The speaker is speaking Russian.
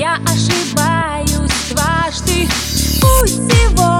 Я ошибаюсь дважды. Пусть сегодня